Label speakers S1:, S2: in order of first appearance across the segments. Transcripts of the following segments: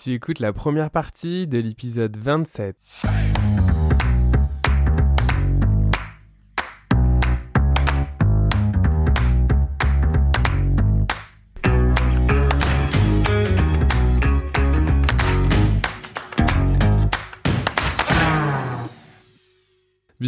S1: Tu écoutes la première partie de l'épisode 27.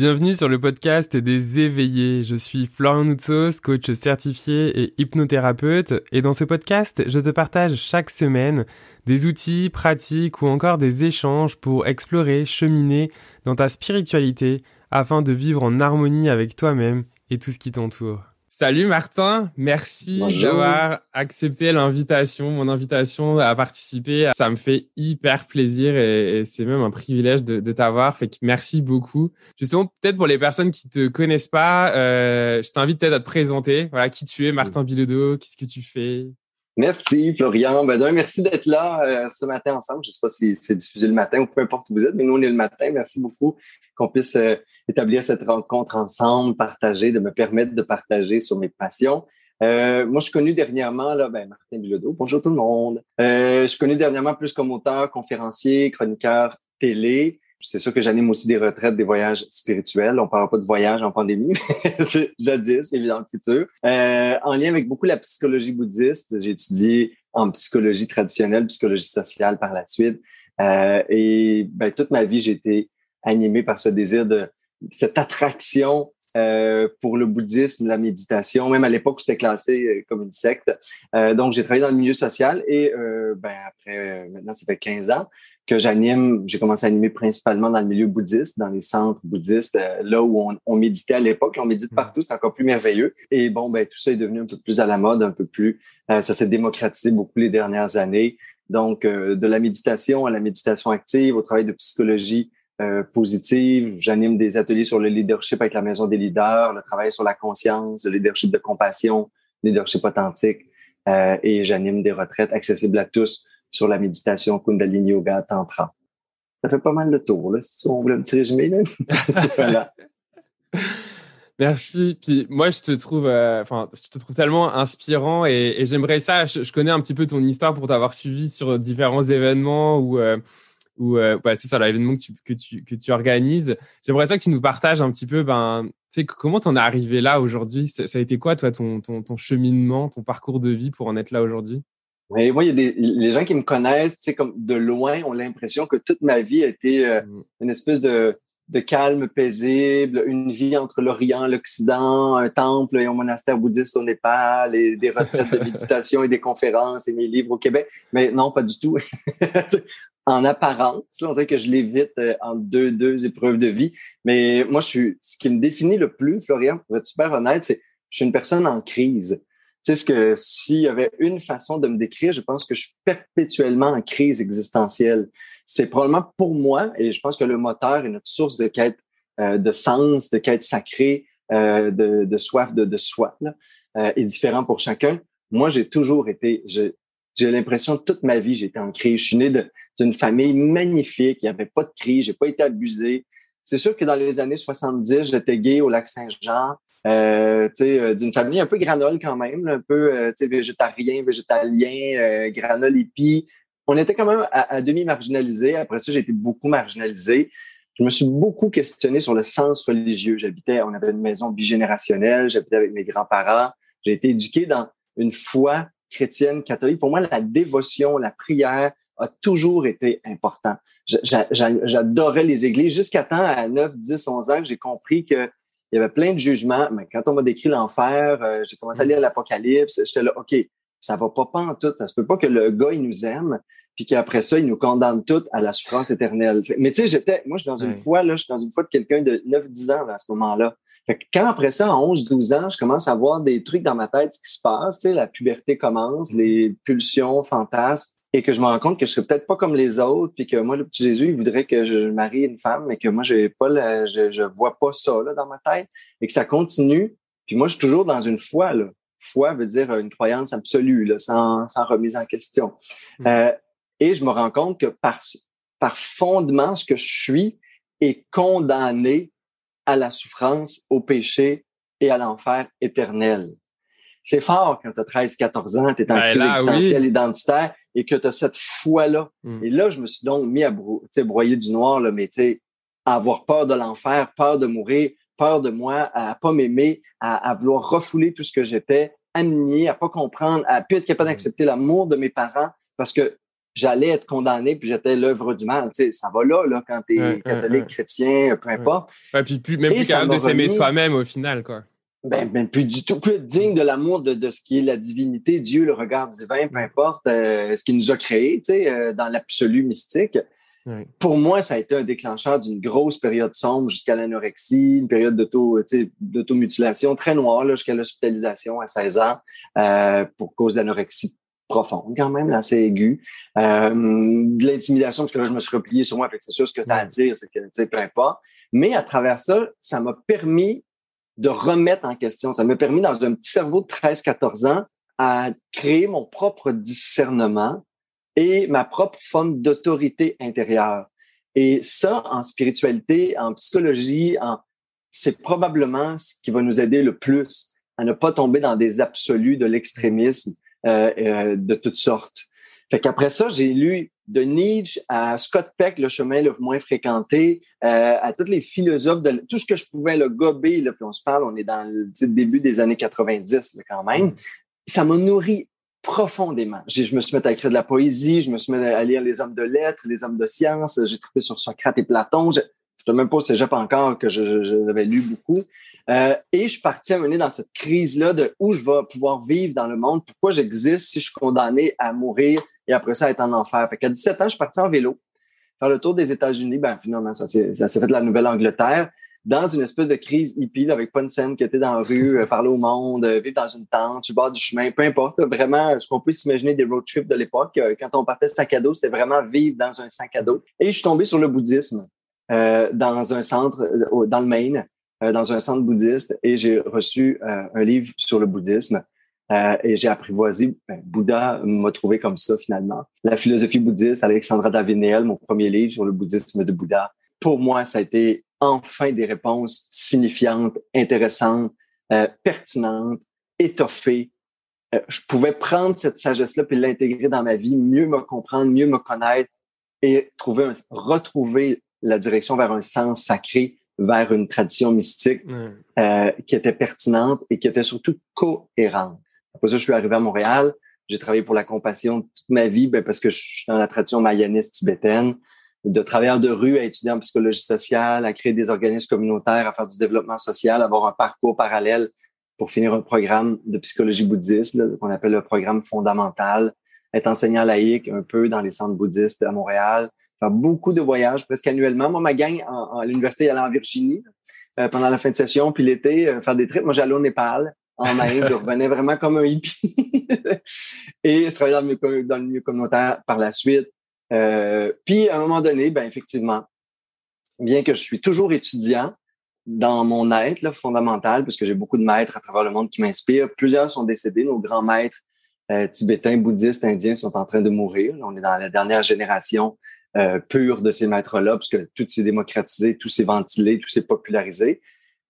S1: Bienvenue sur le podcast des éveillés. Je suis Florian Noutsos, coach certifié et hypnothérapeute. Et dans ce podcast, je te partage chaque semaine des outils, pratiques ou encore des échanges pour explorer, cheminer dans ta spiritualité afin de vivre en harmonie avec toi-même et tout ce qui t'entoure. Salut Martin, merci d'avoir accepté l'invitation, mon invitation à participer. Ça me fait hyper plaisir et, c'est même un privilège de, t'avoir. Fait que merci beaucoup. Justement, peut-être pour les personnes qui te connaissent pas, euh, je t'invite peut-être à te présenter. Voilà, qui tu es, Martin Bilodeau, qu'est-ce que tu fais?
S2: Merci, Florian. Ben, merci d'être là euh, ce matin ensemble. Je ne sais pas si c'est diffusé le matin ou peu importe où vous êtes, mais nous, on est le matin. Merci beaucoup qu'on puisse euh, établir cette rencontre ensemble, partager, de me permettre de partager sur mes passions. Euh, moi, je suis connu dernièrement, là, ben, Martin Bilodeau. Bonjour tout le monde. je suis connu dernièrement plus comme auteur, conférencier, chroniqueur télé. C'est sûr que j'anime aussi des retraites, des voyages spirituels. On parle pas de voyage en pandémie, jadis, évidemment, le futur. Euh, en lien avec beaucoup la psychologie bouddhiste, j'ai étudié en psychologie traditionnelle, psychologie sociale par la suite. Euh, et ben, toute ma vie, j'ai été animé par ce désir de cette attraction euh, pour le bouddhisme, la méditation. Même à l'époque, c'était classé euh, comme une secte. Euh, donc, j'ai travaillé dans le milieu social et euh, ben, après, maintenant, ça fait 15 ans que j'anime, j'ai commencé à animer principalement dans le milieu bouddhiste, dans les centres bouddhistes, euh, là où on, on méditait à l'époque. On médite partout, c'est encore plus merveilleux. Et bon, ben tout ça est devenu un peu plus à la mode, un peu plus. Euh, ça s'est démocratisé beaucoup les dernières années. Donc, euh, de la méditation à la méditation active, au travail de psychologie positive. J'anime des ateliers sur le leadership avec la Maison des leaders, le travail sur la conscience, le leadership de compassion, le leadership authentique. et j'anime des retraites accessibles à tous sur la méditation Kundalini Yoga Tantra. Ça fait pas mal de tour, là, si on voulait un petit résumé. voilà.
S1: Merci. Puis moi, je te trouve, euh, enfin, je te trouve tellement inspirant et, j'aimerais ça. Je, connais un petit peu ton histoire pour t'avoir suivi sur différents événements ou, euh, ou euh, bah, c'est ça, l'événement que tu, que tu, que tu organises. J'aimerais ça que tu nous partages un petit peu, ben, tu sais, comment t'en es arrivé là aujourd'hui? Ça, ça, a été quoi, toi, ton, ton, ton cheminement, ton parcours de vie pour en être là aujourd'hui?
S2: Mais moi, il y a des les gens qui me connaissent, tu sais, comme de loin, ont l'impression que toute ma vie a été euh, mm. une espèce de, de calme paisible, une vie entre l'Orient, l'Occident, un temple et un monastère bouddhiste au Népal, et des retraites de méditation et des conférences et mes livres au Québec. Mais non, pas du tout. en apparence, on dirait que je l'évite euh, en deux, deux épreuves de vie. Mais moi, je suis, ce qui me définit le plus, Florian, pour être super honnête, c'est je suis une personne en crise. Tu sais, ce que s'il y avait une façon de me décrire, je pense que je suis perpétuellement en crise existentielle. C'est probablement pour moi, et je pense que le moteur est notre source de quête euh, de sens, de quête sacrée, euh, de, de, soif de, de soi, là, euh, est différent pour chacun. Moi, j'ai toujours été, j'ai l'impression toute ma vie, j'étais en crise. Je suis né d'une famille magnifique, il n'y avait pas de crise, j'ai pas été abusé. C'est sûr que dans les années 70, j'étais gay au lac Saint-Jean. Euh, euh, d'une famille un peu granole quand même, un peu euh, végétarien, végétalien, euh, granole épi. On était quand même à, demi marginalisé. Après ça, j'ai été beaucoup marginalisé. Je me suis beaucoup questionné sur le sens religieux. J'habitais, on avait une maison bigénérationnelle, j'habitais avec mes grands-parents. J'ai été éduqué dans une foi chrétienne catholique. Pour moi, la dévotion, la prière a toujours été important. J'adorais les églises jusqu'à temps, à 9, 10, 11 ans, que j'ai compris que il y avait plein de jugements. Mais quand on m'a décrit l'enfer, euh, j'ai commencé à lire l'Apocalypse. J'étais là, OK, ça va pas pas en tout. Ça se peut pas que le gars, il nous aime, puis qu'après ça, il nous condamne toutes à la souffrance éternelle. Mais tu sais, j'étais, moi, je suis dans une foi, là, je suis dans une foi de quelqu'un de 9-10 ans à ce moment-là. Fait que quand après ça, à 11-12 ans, je commence à voir des trucs dans ma tête qui se passent, tu sais, la puberté commence, mm-hmm. les pulsions, fantasmes et que je me rends compte que je serais peut-être pas comme les autres, puis que moi, le petit Jésus, il voudrait que je marie une femme, mais que moi, j'ai pas la, je, je vois pas ça là, dans ma tête, et que ça continue. Puis moi, je suis toujours dans une foi. Là. Foi veut dire une croyance absolue, là, sans, sans remise en question. Mmh. Euh, et je me rends compte que par, par fondement, ce que je suis est condamné à la souffrance, au péché et à l'enfer éternel. C'est fort quand tu as 13, 14 ans, tu es en ben crise existentielle identitaire et que tu as cette foi-là. Mm. Et là, je me suis donc mis à broyer du noir, là, mais à avoir peur de l'enfer, peur de mourir, peur de moi, à pas m'aimer, à, vouloir refouler tout ce que j'étais, à me nier, à pas comprendre, à plus être capable mm. d'accepter l'amour de mes parents parce que j'allais être condamné puis j'étais l'œuvre du mal. Tu sais, ça va là, là quand tu es catholique, chrétien, peu importe.
S1: Puis plus, même plus capable de s'aimer soi-même au final, quoi.
S2: Ben, ben, plus du tout, plus digne de l'amour de, de, ce qui est la divinité, Dieu, le regard divin, peu importe, euh, ce qui nous a créé, tu sais, euh, dans l'absolu mystique. Pour moi, ça a été un déclencheur d'une grosse période sombre jusqu'à l'anorexie, une période d'automutilation très noire jusqu'à l'hospitalisation à 16 ans euh, pour cause d'anorexie profonde quand même, assez aiguë. Euh, de l'intimidation, parce que là, je me suis replié sur moi, c'est sûr ce que tu as à dire, c'est que, tu sais, peu importe. Mais à travers ça, ça m'a permis de remettre en question. Ça m'a permis, dans un petit cerveau de 13-14 ans, à créer mon propre discernement et ma propre forme d'autorité intérieure. Et ça, en spiritualité, en psychologie, en, c'est probablement ce qui va nous aider le plus à ne pas tomber dans des absolus de l'extrémisme euh, euh, de toutes sortes. Fait qu'après ça, j'ai lu de Nietzsche à Scott Peck, le chemin le moins fréquenté, euh, à tous les philosophes, de tout ce que je pouvais le gober, là, puis on se parle, on est dans le début des années 90 quand même. Ça m'a nourri profondément. Je me suis mis à écrire de la poésie, je me suis mis à lire les hommes de lettres, les hommes de sciences, j'ai trouvé sur Socrate et Platon. Je ne même pas au cégep encore que j'avais lu beaucoup. Euh, et je suis parti à mener dans cette crise-là de où je vais pouvoir vivre dans le monde, pourquoi j'existe si je suis condamné à mourir et après ça être en enfer. Fait qu'à 17 ans, je suis parti en vélo, faire le tour des États-Unis. Ben, finalement, ça s'est fait de la Nouvelle-Angleterre dans une espèce de crise hippie avec pas une scène qui était dans la rue, euh, parler au monde, euh, vivre dans une tente, sur le du chemin, peu importe. Vraiment, ce qu'on peut s'imaginer des road trips de l'époque. Euh, quand on partait sac à dos, c'était vraiment vivre dans un sac à dos. Et je suis tombé sur le bouddhisme dans un centre, dans le Maine, dans un centre bouddhiste, et j'ai reçu un livre sur le bouddhisme. Et j'ai apprivoisé. Ben, Bouddha m'a trouvé comme ça finalement. La philosophie bouddhiste, Alexandra Davinel, mon premier livre sur le bouddhisme de Bouddha. Pour moi, ça a été enfin des réponses signifiantes, intéressantes, euh, pertinentes, étoffées. Euh, je pouvais prendre cette sagesse-là puis l'intégrer dans ma vie, mieux me comprendre, mieux me connaître et trouver un, retrouver la direction vers un sens sacré, vers une tradition mystique euh, qui était pertinente et qui était surtout cohérente. Après ça, je suis arrivé à Montréal. J'ai travaillé pour la compassion toute ma vie ben, parce que je suis dans la tradition mayaniste tibétaine de travailleurs de rue à étudier en psychologie sociale, à créer des organismes communautaires, à faire du développement social, avoir un parcours parallèle pour finir un programme de psychologie bouddhiste, qu'on appelle le programme fondamental, être enseignant laïque un peu dans les centres bouddhistes à Montréal, faire beaucoup de voyages presque annuellement. Moi, ma gang à l'université, allait en Virginie euh, pendant la fin de session, puis l'été, euh, faire des trips. Moi, j'allais au Népal, en Inde, je revenais vraiment comme un hippie. Et je travaillais dans le, dans le milieu communautaire par la suite. Euh, puis, à un moment donné, ben effectivement, bien que je suis toujours étudiant dans mon être fondamental, puisque j'ai beaucoup de maîtres à travers le monde qui m'inspirent, plusieurs sont décédés. Nos grands maîtres euh, tibétains, bouddhistes, indiens sont en train de mourir. On est dans la dernière génération euh, pure de ces maîtres-là, puisque tout s'est démocratisé, tout s'est ventilé, tout s'est popularisé.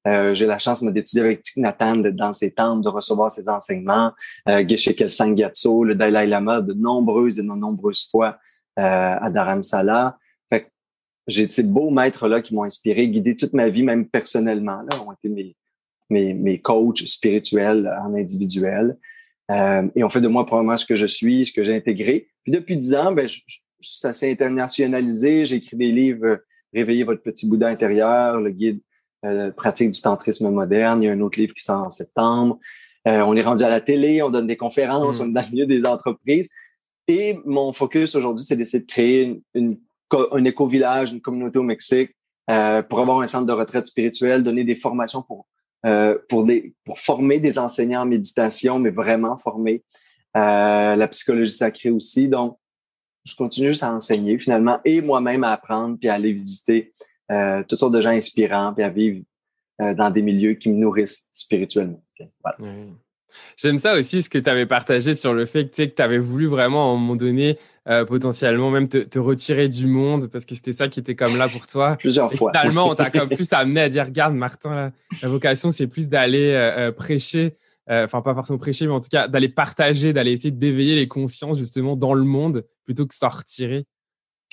S2: Euh, j'ai la chance d'étudier avec Thich dans ses temples, de recevoir ses enseignements. Euh, Geshe Kelsang le Dalai Lama, de nombreuses et de nombreuses fois euh, à Dharamsala. Fait j'ai ces beaux maîtres-là qui m'ont inspiré, guidé toute ma vie, même personnellement, là, ont été mes, mes, mes coachs spirituels en individuel. Euh, et ont fait de moi probablement ce que je suis, ce que j'ai intégré. Puis depuis dix ans, ben, ça s'est internationalisé. J'ai écrit des livres euh, Réveiller votre petit Bouddha intérieur, le guide euh, pratique du tantrisme moderne. Il y a un autre livre qui sort en septembre. Euh, on est rendu à la télé, on donne des conférences, mmh. on est dans le milieu des entreprises. Et mon focus aujourd'hui, c'est d'essayer de créer une, un éco-village, une communauté au Mexique euh, pour avoir un centre de retraite spirituelle, donner des formations pour euh, pour des pour former des enseignants en méditation, mais vraiment former euh, la psychologie sacrée aussi. Donc, je continue juste à enseigner finalement et moi-même à apprendre puis à aller visiter euh, toutes sortes de gens inspirants puis à vivre euh, dans des milieux qui me nourrissent spirituellement. Voilà.
S1: J'aime ça aussi, ce que tu avais partagé sur le fait que tu avais voulu vraiment, à un moment donné, euh, potentiellement même te, retirer du monde parce que c'était ça qui était comme là pour toi.
S2: Plusieurs fois.
S1: Finalement, on t'a comme plus amené à dire regarde, Martin, la, vocation, c'est plus d'aller euh, prêcher euh, enfin pas forcément prêcher, mais en tout cas d'aller partager, d'aller essayer d'éveiller les consciences justement dans le monde plutôt que s'en retirer.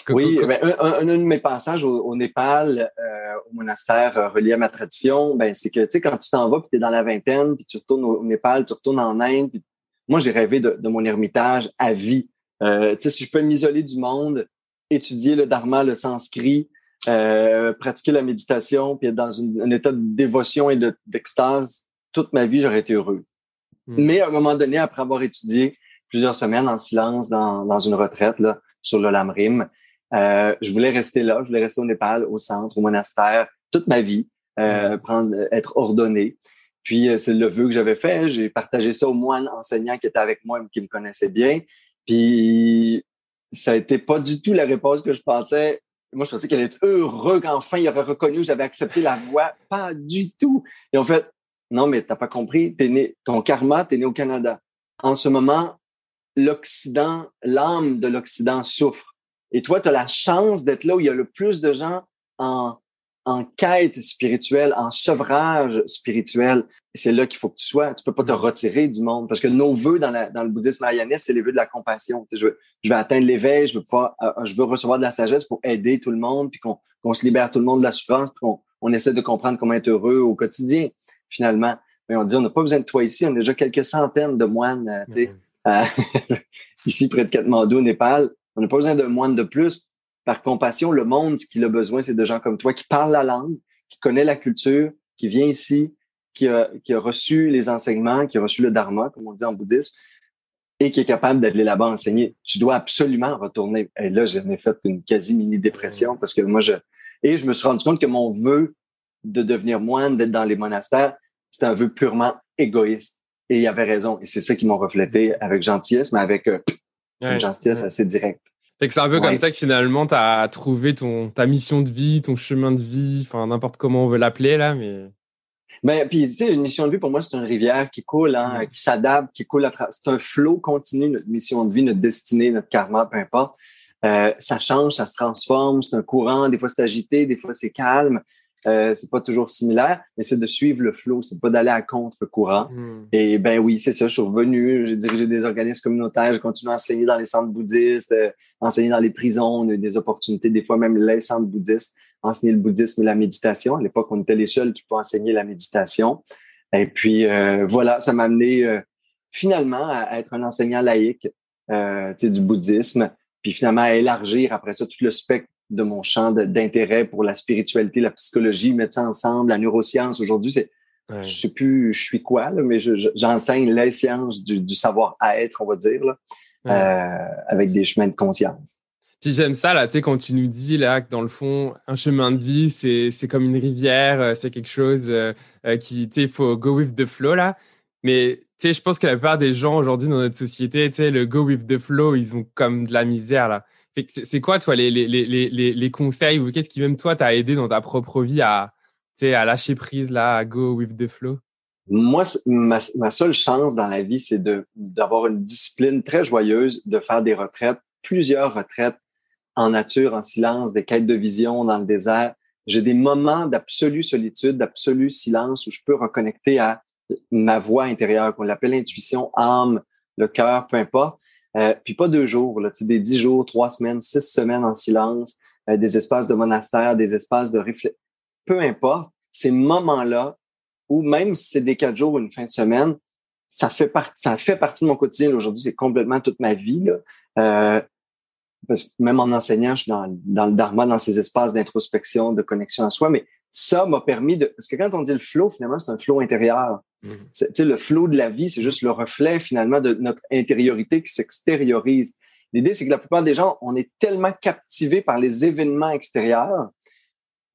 S2: Oui, ben, un, de mes passages au, Népal, euh, au monastère euh, relié à ma tradition, ben, c'est que tu sais, quand tu t'en vas, puis tu es dans la vingtaine, puis tu retournes au, Népal, tu retournes en Inde, moi j'ai rêvé de, mon ermitage à vie. Euh, tu sais, si je peux m'isoler du monde, étudier le dharma, le sanskrit, pratiquer la méditation, puis être dans un état de dévotion et d'extase, toute ma vie, j'aurais été heureux. Hmm. Mais à un moment donné, après avoir étudié plusieurs semaines en silence dans, dans une retraite là, sur le Lamrim, euh, je voulais rester là, je voulais rester au Népal, au centre, au monastère, toute ma vie, euh, hmm. prendre, être ordonné. Puis euh, c'est le vœu que j'avais fait. J'ai partagé ça aux moines enseignants qui étaient avec moi, qui me connaissaient bien. Puis ça a été pas du tout la réponse que je pensais. Moi, je pensais qu'elle allait être heureux qu'enfin il aurait reconnu que j'avais accepté la voie. Pas du tout. Et en fait, non, mais t'as pas compris. T'es né, ton karma, t'es né au Canada. En ce moment, l'Occident, l'âme de l'Occident souffre. Et toi, tu as la chance d'être là où il y a le plus de gens en, en quête spirituelle, en sevrage spirituel. C'est là qu'il faut que tu sois. Tu peux pas te retirer du monde. Parce que nos vœux dans, la, dans le bouddhisme mayaniste, c'est les vœux de la compassion. Je veux, je veux atteindre l'éveil, je veux pouvoir, euh, je veux recevoir de la sagesse pour aider tout le monde, puis qu'on se libère tout le monde de la souffrance, puis qu'on on essaie de comprendre comment être heureux au quotidien finalement. Mais on dit, on n'a pas besoin de toi ici, on a déjà quelques centaines de moines, euh, tu sais, euh, ici près de Katmandou, au Népal. On n'a pas besoin de moines de plus. Par compassion, le monde, ce qu'il a besoin, c'est de gens comme toi qui parlent la langue, qui connaît la culture, qui vient ici, qui a, qui a reçu les enseignements, qui a reçu le dharma, comme on dit en bouddhisme, et qui est capable d'aller là-bas enseigner. Tu dois absolument retourner. Et là, j'en ai fait une quasi mini dépression parce que moi, je et je me suis rendu compte que mon vœu de devenir moine, d'être dans les monastères, c'était un vœu purement égoïste. Et il avait raison. Et c'est ça qui m'ont reflété avec gentillesse, mais avec euh, une gentillesse assez directe.
S1: Fait que c'est un peu comme ça que finalement, tu as trouvé ton, ta mission de vie, ton chemin de vie, enfin n'importe comment on veut l'appeler là, mais...
S2: Ben, puis, tu sais, une mission de vie, pour moi, c'est une rivière qui coule, hein, qui s'adapte, qui coule à travers. C'est un flot continu, notre mission de vie, notre destinée, notre karma, peu importe. Euh, ça change, ça se transforme, c'est un courant, des fois c'est agité, des fois c'est calme. Euh, c'est pas toujours similaire, mais c'est de suivre le flot, c'est pas d'aller à contre-courant. Hmm. Et ben oui, c'est ça, je suis revenu, j'ai dirigé des organismes communautaires, j'ai continué à enseigner dans les centres bouddhistes, euh, enseigner dans les prisons, on a eu des opportunités, des fois même les centres bouddhistes, enseigner le bouddhisme et la méditation. À l'époque, on était les seuls qui pouvaient enseigner la méditation. Et puis euh, voilà, ça m'a amené euh, finalement à être un enseignant laïque du bouddhisme, puis finalement à élargir après ça tout le spectre de mon champ d'intérêt pour la spiritualité, la psychologie, mettre ça ensemble, la neuroscience. Aujourd'hui, c'est, je sais plus, je suis quoi, là, mais j'enseigne les sciences du, savoir-être, on va dire, là, euh, avec des chemins de conscience.
S1: Puis j'aime ça, là, tu sais, quand tu nous dis, là, que dans le fond, un chemin de vie, c'est, c'est comme une rivière, euh, c'est quelque chose euh, qui, tu sais, il faut go with the flow, là. Mais, tu sais, je pense que la plupart des gens aujourd'hui dans notre société, tu sais, le go with the flow, ils ont comme de la misère, là. C'est quoi, toi, les, les, les, les conseils ou qu'est-ce qui, même toi, t'a aidé dans ta propre vie à, à lâcher prise, là, à go with the flow?
S2: Moi, ma, ma seule chance dans la vie, c'est d'avoir une discipline très joyeuse, de faire des retraites, plusieurs retraites en nature, en silence, des quêtes de vision dans le désert. J'ai des moments d'absolue solitude, d'absolu silence où je peux reconnecter à ma voix intérieure, qu'on l'appelle intuition, âme, le cœur, peu importe. Euh, puis pas deux jours, là, des dix jours, trois semaines, six semaines en silence, euh, des espaces de monastère, des espaces de réflexion. Peu importe, ces moments-là, ou même si c'est des quatre jours ou une fin de semaine, ça fait partie, ça fait partie de mon quotidien. Aujourd'hui, c'est complètement toute ma vie. Euh, parce que même en enseignant, je suis dans, dans le dharma, dans ces espaces d'introspection, de connexion à soi, mais ça m'a permis de... Parce que quand on dit le flow, finalement, c'est un flow intérieur. Mm Le flow de la vie, c'est juste le reflet, finalement, de notre intériorité qui s'extériorise. L'idée, c'est que la plupart des gens, on est tellement captivés par les événements extérieurs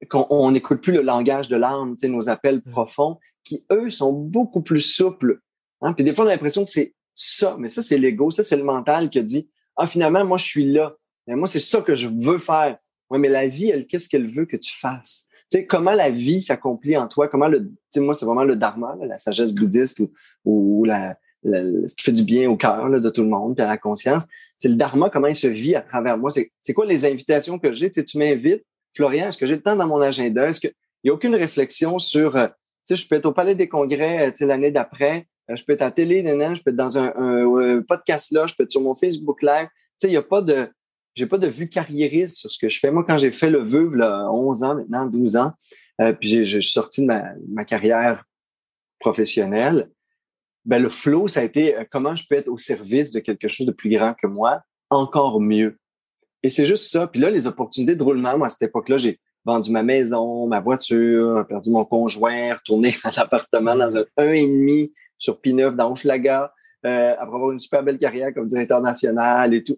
S2: qu'on n'écoute plus le langage de l'âme, nos appels mm. profonds, qui, eux, sont beaucoup plus souples. Hein? Puis des fois, on a l'impression que c'est ça, mais ça, c'est l'ego, ça, c'est le mental qui dit, ah, finalement, moi, je suis là. Mais moi, c'est ça que je veux faire. Ouais, mais la vie, elle, qu'est-ce qu'elle veut que tu fasses? Sais, comment la vie s'accomplit en toi, comment le, moi, c'est vraiment le dharma, la sagesse bouddhiste ou, la, ce qui fait du bien au cœur de tout le monde, puis à la conscience. C'est le dharma, comment il se vit à travers moi. C'est quoi les invitations que j'ai? Tu m'invites, Florian, est-ce que j'ai le temps dans mon agenda? Est-ce qu'il n'y a aucune réflexion sur, euh, tu sais, je peux être au Palais des Congrès, euh, tu sais, l'année d'après, euh, je peux être à la télé, je peux être dans un, podcast là, je peux être sur mon Facebook Live. Tu sais, il n'y a pas de, j'ai pas de vue carriériste sur ce que je fais. Moi, quand j'ai fait le veuve, là, 11 ans maintenant, 12 ans, euh, puis j'ai, sorti de ma, ma carrière professionnelle, ben le flow, ça a été euh, comment je peux être au service de quelque chose de plus grand que moi, encore mieux. Et c'est juste ça. Puis là, les opportunités de roulement, moi, à cette époque-là, j'ai vendu ma maison, ma voiture, perdu mon conjoint, retourné à l'appartement dans un un et demi sur P9 dans Hochelaga, euh, après avoir une super belle carrière comme directeur national et tout.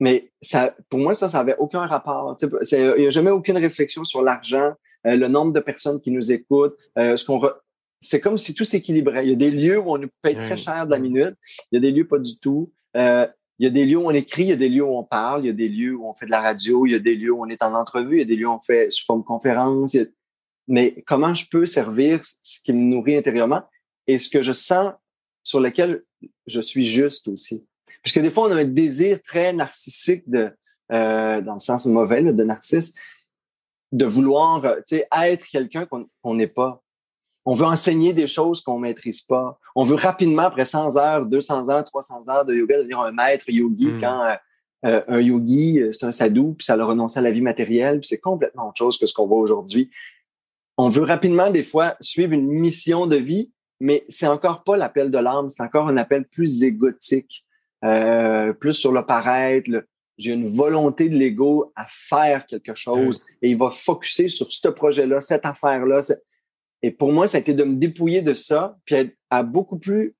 S2: Mais ça, pour moi, ça, ça avait aucun rapport. Il n'y a jamais aucune réflexion sur l'argent, euh, le nombre de personnes qui nous écoutent, euh, ce qu'on c'est comme si tout s'équilibrait. Il y a des lieux où on nous paye très cher de la minute, il y a des lieux pas du tout. Euh, il y a des lieux où on écrit, il y a des lieux où on parle, il y a des lieux où on fait de la radio, il y a des lieux où on est en entrevue, il y a des lieux où on fait sous forme conférence. Mais comment je peux servir ce qui me nourrit intérieurement et ce que je sens sur lequel je suis juste aussi? Parce que des fois, on a un désir très narcissique de, euh, dans le sens mauvais de narcisse, de vouloir être quelqu'un qu'on n'est pas. On veut enseigner des choses qu'on maîtrise pas. On veut rapidement, après 100 heures, 200 heures, 300 heures de yoga, devenir un maître yogi hmm. quand euh, euh, un yogi, euh, c'est un sadhu, puis ça le renoncer à la vie matérielle, puis c'est complètement autre chose que ce qu'on voit aujourd'hui. On veut rapidement, des fois, suivre une mission de vie, mais c'est encore pas l'appel de l'âme, c'est encore un appel plus égotique, plus sur le paraître. J'ai une volonté de l'ego à faire quelque chose et il va focuser sur ce projet-là, cette affaire-là. Et pour moi, ça a été de me dépouiller de ça, puis à, beaucoup plus.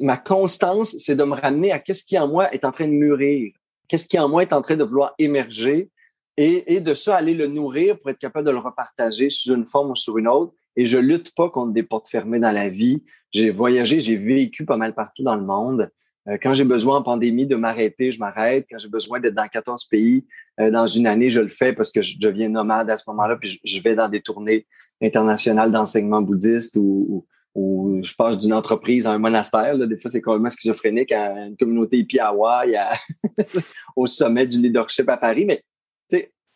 S2: Ma constance, c'est de me ramener à qu'est-ce qui en moi est en train de mûrir, qu'est-ce qui en moi est en train de vouloir émerger, et, et, de ça aller le nourrir pour être capable de le repartager sous une forme ou sur une autre. Et je lutte pas contre des portes fermées dans la vie. J'ai voyagé, j'ai vécu pas mal partout dans le monde. Euh, quand j'ai besoin en pandémie de m'arrêter, je m'arrête. Quand j'ai besoin d'être dans 14 pays euh, dans une année, je le fais parce que je deviens nomade à ce moment-là, puis je, vais dans des tournées internationales d'enseignement bouddhiste ou, ou, je passe d'une entreprise à un monastère. Des fois, c'est complètement schizophrénique à une communauté hippie à Hawaï, au sommet du leadership à Paris. Mais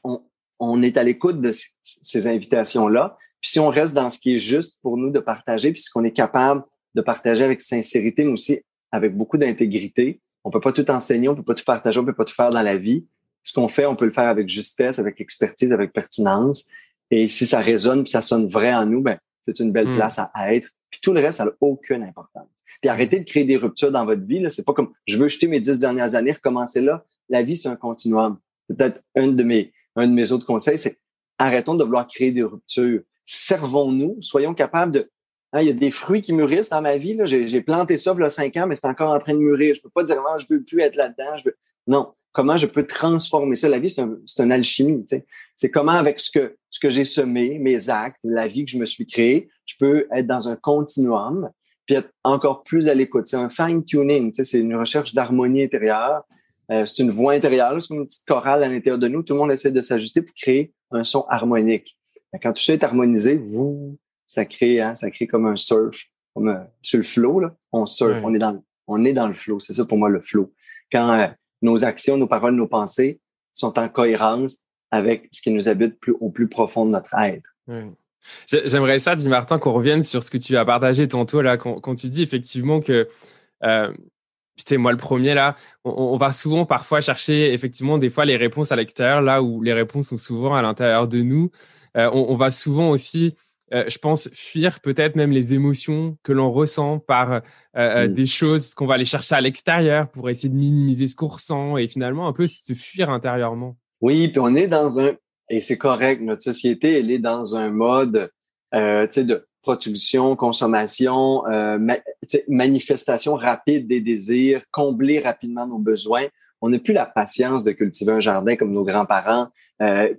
S2: on, on est à l'écoute de ces invitations-là. Puis si on reste dans ce qui est juste pour nous de partager, puis ce qu'on est capable de partager avec sincérité, mais aussi avec beaucoup d'intégrité. On peut pas tout enseigner, on peut pas tout partager, on peut pas tout faire dans la vie. Ce qu'on fait, on peut le faire avec justesse, avec expertise, avec pertinence. Et si ça résonne, puis ça sonne vrai en nous, ben c'est une belle hmm. place à, être. Puis tout le reste, ça n'a aucune importance. Puis arrêtez de créer des ruptures dans votre vie. Là, c'est pas comme je veux jeter mes dix dernières années, recommencer là. La vie, c'est un continuum. C'est peut-être un de mes un de mes autres conseils, c'est arrêtons de vouloir créer des ruptures. Servons-nous, soyons capables de Hein, il y a des fruits qui mûrissent dans ma vie. J'ai planté ça il y a cinq ans, mais c'est encore en train de mûrir. Je peux pas dire non, je veux plus être là-dedans. Non. Comment je peux transformer ça? La vie, c'est un, une alchimie. C'est comment, avec ce que, ce que j'ai semé, mes actes, la vie que je me suis créée, je peux être dans un continuum, puis être encore plus à l'écoute. C'est un fine-tuning. C'est une recherche d'harmonie intérieure. Euh, c'est une voix intérieure, c'est une petite chorale à l'intérieur de nous. Tout le monde essaie de s'ajuster pour créer un son harmonique. Quand tout ça est harmonisé, vous, ça crée, hein, ça crée comme un surf, comme euh, sur le flow, là, on surfe, on est dans, on est dans le flow. C'est ça pour moi le flow. Quand euh, nos actions, nos paroles, nos pensées sont en cohérence avec ce qui nous habite plus, au plus profond de notre être.
S1: J'aimerais ça, dit Martin, qu'on revienne sur ce que tu as partagé tantôt là, quand, quand tu dis effectivement que euh, moi le premier là, on, va souvent parfois chercher effectivement des fois les réponses à l'extérieur, là où les réponses sont souvent à l'intérieur de nous. Euh, on, on, va souvent aussi euh, je pense, fuir peut-être même les émotions que l'on ressent par euh, euh, mm. des choses qu'on va aller chercher à l'extérieur pour essayer de minimiser ce qu'on ressent et finalement un peu se fuir intérieurement.
S2: Oui, puis on est dans un, et c'est correct, notre société, elle est dans un mode euh, de production, consommation, manifestation rapide des désirs, combler rapidement nos besoins. On n'a plus la patience de cultiver un jardin comme nos grands-parents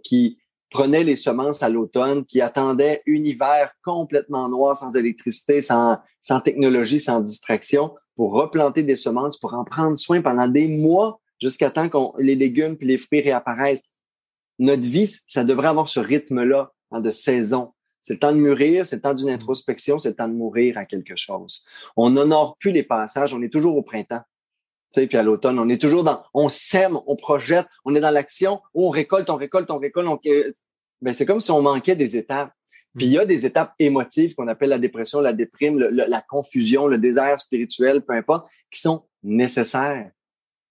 S2: qui prenait les semences à l'automne, qui attendait un hiver complètement noir, sans électricité, sans, sans technologie, sans distraction, pour replanter des semences, pour en prendre soin pendant des mois jusqu'à temps que les légumes puis les fruits réapparaissent. Notre vie, ça devrait avoir ce rythme-là hein, de saison. C'est le temps de mûrir, c'est le temps d'une introspection, c'est le temps de mourir à quelque chose. On n'honore plus les passages, on est toujours au printemps sais, puis à l'automne, on est toujours dans, on sème, on projette, on est dans l'action, on récolte, on récolte, on récolte, on... ben, c'est comme si on manquait des étapes. Puis il y a des étapes émotives qu'on appelle la dépression, la déprime, la confusion, le désert spirituel, peu importe, qui sont nécessaires.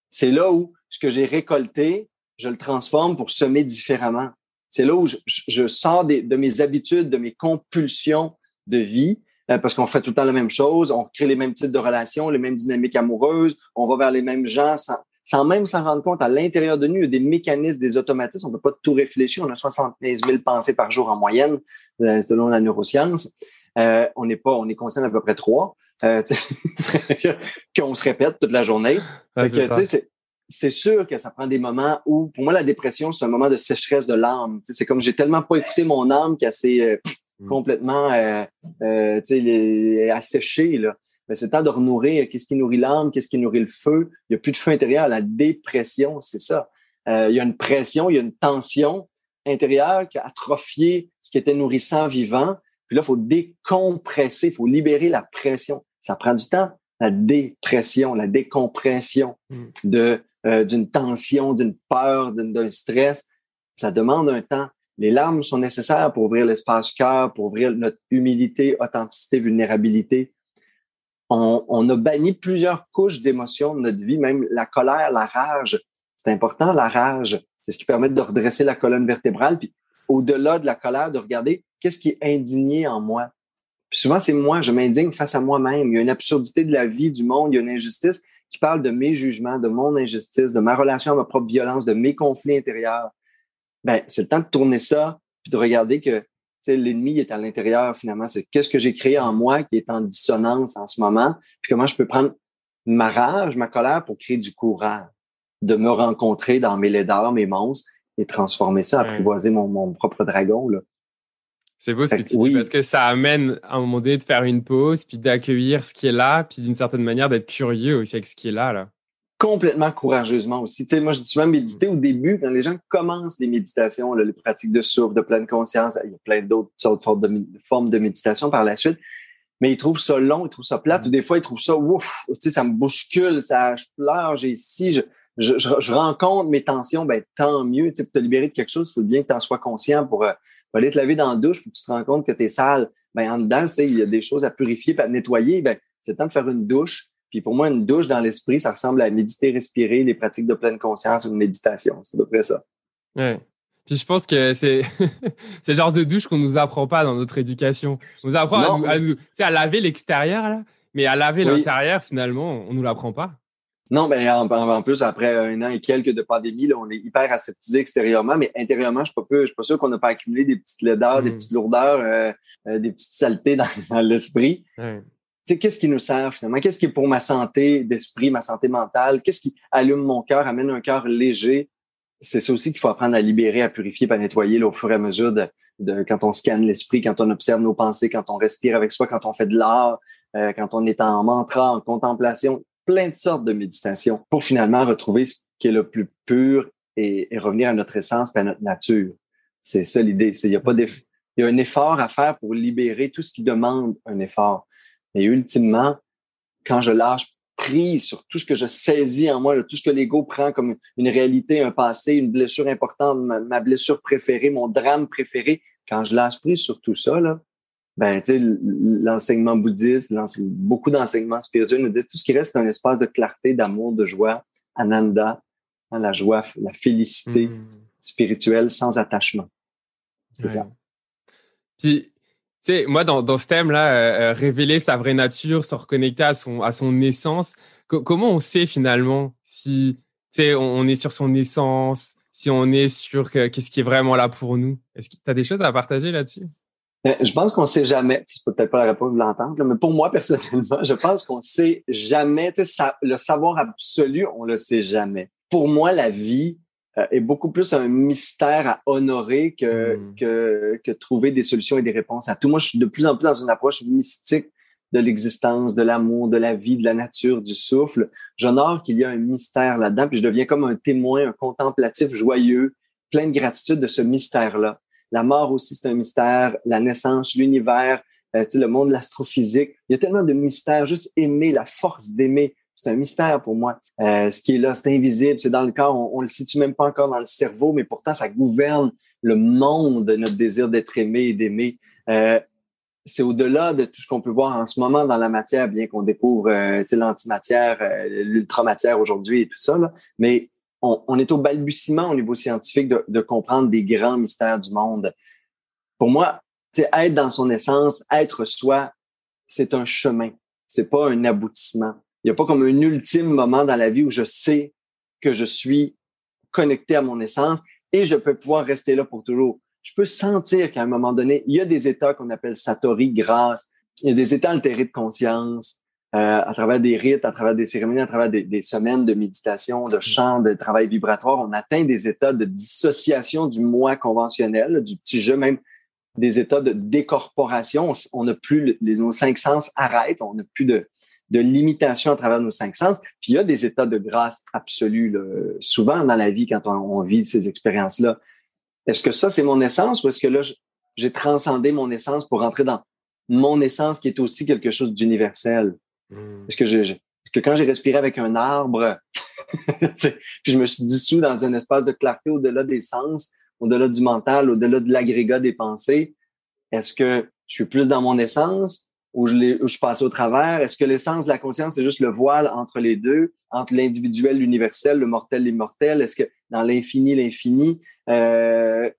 S2: C'est là où ce que j'ai récolté, je le transforme pour semer différemment. C'est là où je, sors de mes habitudes, de mes compulsions de vie, parce qu'on fait tout le temps la même chose, on crée les mêmes types de relations, les mêmes dynamiques amoureuses, on va vers les mêmes gens sans, sans même s'en rendre compte. À l'intérieur de nous, il y a des mécanismes, des automatismes. On ne peut pas tout réfléchir. On a 75 000 pensées par jour en moyenne, euh, selon la neuroscience. Euh, on n'est pas, on est conscient d'à peu près trois. Euh, qu'on se répète toute la journée. c'est sûr que ça prend des moments où, pour moi, la dépression, c'est un moment de sécheresse de l'âme. C'est comme j'ai tellement pas écouté mon âme qu'elle s'est euh, mm. complètement euh, euh, asséchée. Là. Mais c'est temps de renourrir. Qu'est-ce qui nourrit l'âme? Qu'est-ce qui nourrit le feu? Il n'y a plus de feu intérieur. La dépression, c'est ça. il y a une pression, il y a une tension intérieure qui a atrophié ce qui était nourrissant, vivant. Puis là, il faut décompresser, il faut libérer la pression. Ça prend du temps. La dépression, la décompression mm. de euh, d'une tension, d'une peur, d'un stress, ça demande un temps. Les larmes sont nécessaires pour ouvrir l'espace cœur, pour ouvrir notre humilité, authenticité, vulnérabilité. On, a banni plusieurs couches d'émotions de notre vie, même la colère, la rage. C'est important, la rage. C'est ce qui permet de redresser la colonne vertébrale. Puis au-delà de la colère, de regarder qu'est-ce qui est indigné en moi. Puis souvent, c'est moi, je m'indigne face à moi-même. Il y a une absurdité de la vie, du monde, il y a une injustice qui parle de mes jugements, de mon injustice, de ma relation à ma propre violence, de mes conflits intérieurs. Ben, c'est le temps de tourner ça, puis de regarder que l'ennemi est à l'intérieur finalement. C'est qu'est-ce que j'ai créé en moi qui est en dissonance en ce moment, puis comment je peux prendre ma rage, ma colère pour créer du courage, de me rencontrer dans mes laideurs, mes monstres, et transformer ça, apprivoiser mon, mon propre dragon. Là.
S1: C'est beau ce que tu dis parce que ça amène à un moment donné de faire une pause, puis d'accueillir ce qui est là, puis d'une certaine manière d'être curieux aussi avec ce qui est là. là.
S2: Complètement courageusement aussi. Tu sais, moi, je dis souvent méditer au début, quand les gens commencent les méditations, les pratiques de souffle, de pleine conscience, il y a plein d'autres sortes de formes de, méditation par la suite, mais ils trouvent ça long, ils trouvent ça plate, ou des fois ils trouvent ça ouf, tu sais, ça me bouscule, ça, je pleure, j'ai ici, je, je, je, rencontre mes tensions, ben tant mieux. Tu sais, pour te libérer de quelque chose, il faut bien que tu en sois conscient pour, euh, aller te laver dans la douche, puis tu te rends compte que tu es sale. Ben, en dedans, tu sais, il y a des choses à purifier à nettoyer. Ben, c'est le temps de faire une douche. Puis pour moi, une douche dans l'esprit, ça ressemble à méditer, respirer, les pratiques de pleine conscience ou une méditation. C'est à peu près ça.
S1: Ouais. Puis je pense que c'est c'est le genre de douche qu'on nous apprend pas dans notre éducation. On nous apprend à, nous, à, à laver l'extérieur, là, mais à laver l'intérieur, finalement, on nous l'apprend pas.
S2: Non, ben en, plus, après un an et quelques de pandémie, là, on est hyper aseptisé extérieurement, mais intérieurement, je ne suis pas sûr qu'on n'a pas accumulé des petites laideurs, des hmm. petites lourdeurs, euh, euh, des petites saletés dans, l'esprit. Sais, qu'est-ce qui nous sert finalement? Qu'est-ce qui est pour ma santé d'esprit, ma santé mentale? Qu'est-ce qui allume mon cœur, amène un cœur léger? C'est ça aussi qu'il faut apprendre à libérer, à purifier, à nettoyer au fur et à mesure de, quand on scanne l'esprit, quand on observe nos pensées, quand on respire avec soi, quand on fait de l'art, euh, quand on est en mantra, en contemplation plein de sortes de méditations pour finalement retrouver ce qui est le plus pur et, revenir à notre essence et à notre nature. C'est ça l'idée. Il y a pas il y a un effort à faire pour libérer tout ce qui demande un effort. Et ultimement, quand je lâche prise sur tout ce que je saisis en moi, tout ce que l'ego prend comme une réalité, un passé, une blessure importante, ma, blessure préférée, mon drame préféré, quand je lâche prise sur tout ça, là, ben, tu sais, l'enseignement bouddhiste, beaucoup d'enseignements spirituels nous disent tout ce qui reste, c'est un espace de clarté, d'amour, de joie, ananda, hein, la joie, la félicité hmm. spirituelle sans attachement. C'est ça.
S1: Puis, moi, dans, dans ce thème-là, euh, euh, révéler sa vraie nature, se reconnecter à son, à son essence, comment on sait finalement si, sais, on, est sur son essence, si on est sur qu'est-ce qui est vraiment là pour nous? Est-ce que tu as des choses à partager là-dessus?
S2: Euh, je pense qu'on sait jamais, c'est peut-être pas la réponse de l'entendre, mais pour moi, personnellement, je pense qu'on sait jamais, le savoir absolu, on le sait jamais. Pour moi, la vie est beaucoup plus un mystère à honorer que, hmm. que, que trouver des solutions et des réponses à tout. Moi, je suis de plus en plus dans une approche mystique de l'existence, de l'amour, de la vie, de la nature, du souffle. J'honore qu'il y a un mystère là-dedans, puis je deviens comme un témoin, un contemplatif joyeux, plein de gratitude de ce mystère-là. La mort aussi, c'est un mystère. La naissance, l'univers, euh, le monde de l'astrophysique. Il y a tellement de mystères. Juste aimer, la force d'aimer, c'est un mystère pour moi. Euh, ce qui est là, c'est invisible, c'est dans le corps, on, on le situe même pas encore dans le cerveau, mais pourtant ça gouverne le monde de notre désir d'être aimé et d'aimer. Euh, c'est au-delà de tout ce qu'on peut voir en ce moment dans la matière, bien qu'on découvre euh, l'antimatière, l'ultramatière aujourd'hui et tout ça. Mais on, est au balbutiement au niveau scientifique de, de, comprendre des grands mystères du monde. Pour moi, être dans son essence, être soi, c'est un chemin. C'est pas un aboutissement. Il n'y a pas comme un ultime moment dans la vie où je sais que je suis connecté à mon essence et je peux pouvoir rester là pour toujours je peux sentir qu'à un moment donné, il y a des états qu'on appelle satori, grâce. Il y a des états altérés de conscience euh, à travers des rites, à travers des cérémonies, à travers des, semaines de méditation, de chant, de travail vibratoire. On atteint des états de dissociation du moi conventionnel, du petit jeu, même des états de décorporation. On n'a plus nos cinq sens arrêtent, on n'a plus de, de limitation à travers nos cinq sens. Puis il y a des états de grâce absolue, souvent dans la vie quand on, on vit ces expériences-là. Est-ce que ça, c'est mon essence ou est-ce que là, j'ai transcendé mon essence pour rentrer dans mon essence qui est aussi quelque chose d'universel? Hmm. Est-ce que, je, que quand j'ai respiré avec un arbre, puis je me suis dissous dans un espace de clarté au-delà des sens, au-delà du mental, au-delà de l'agrégat des pensées, est-ce que je suis plus dans mon essence ou je, ou je au travers? Est-ce que l'essence de la conscience, c'est juste le voile entre les deux, entre l'individuel, l'universel, le mortel, l'immortel? Est-ce que dans l'infini, l'infini, euh,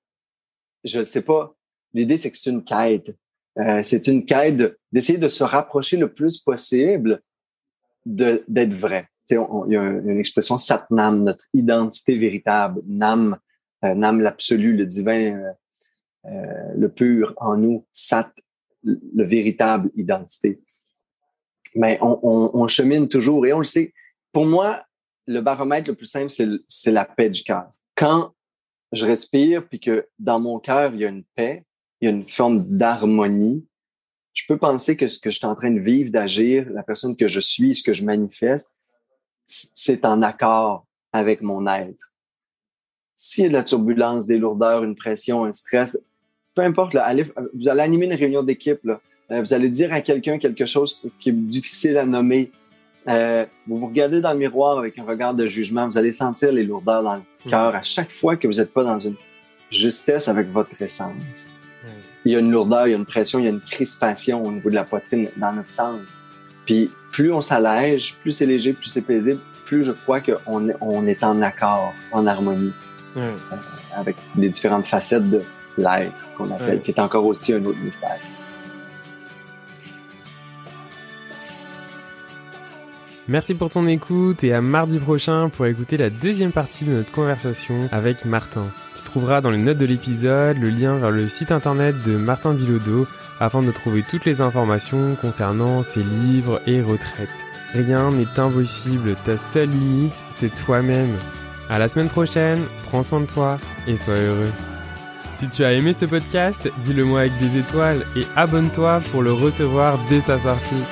S2: je ne sais pas. L'idée, c'est que c'est une quête. Euh, c'est une quête d'essayer de, se rapprocher le plus possible d'être vrai. il y a une expression Satnam, notre identité véritable, Nam, euh, Nam l'absolu, le divin, euh, euh, le pur en nous, Sat, le véritable identité. Mais on, chemine toujours et on le sait. Pour moi, le baromètre le plus simple, c'est la paix du cœur. Quand je respire, puis que dans mon cœur, il y a une paix, il y a une forme d'harmonie, je peux penser que ce que je suis en train de vivre, d'agir, la personne que je suis, ce que je manifeste, c'est en accord avec mon être. S'il y a de la turbulence, des lourdeurs, une pression, un stress, peu importe, là, allez, vous allez animer une réunion d'équipe, euh, vous allez dire à quelqu'un quelque chose qui est difficile à nommer, euh, vous vous regardez dans le miroir avec un regard de jugement, vous allez sentir les lourdeurs dans le hmm. cœur à chaque fois que vous n'êtes pas dans une justesse avec votre essence. Hmm. Il y a une lourdeur, il y a une pression, il y a une crispation au niveau de la poitrine dans notre sang. Puis plus on s'allège, plus c'est léger, plus c'est paisible, plus je crois qu'on est, on est en accord, en harmonie hmm. euh, avec les différentes facettes de l'être qu'on appelle, qui est encore aussi un autre mystère.
S1: Merci pour ton écoute et à mardi prochain pour écouter la deuxième partie de notre conversation avec Martin. Tu trouveras dans les notes de l'épisode le lien vers le site internet de Martin Bilodeau afin de trouver toutes les informations concernant ses livres et retraites. Rien n'est impossible, ta seule limite, c'est toi-même. À la semaine prochaine, prends soin de toi et sois heureux. Si tu as aimé ce podcast, dis-le moi avec des étoiles et abonne-toi pour le recevoir dès sa sortie.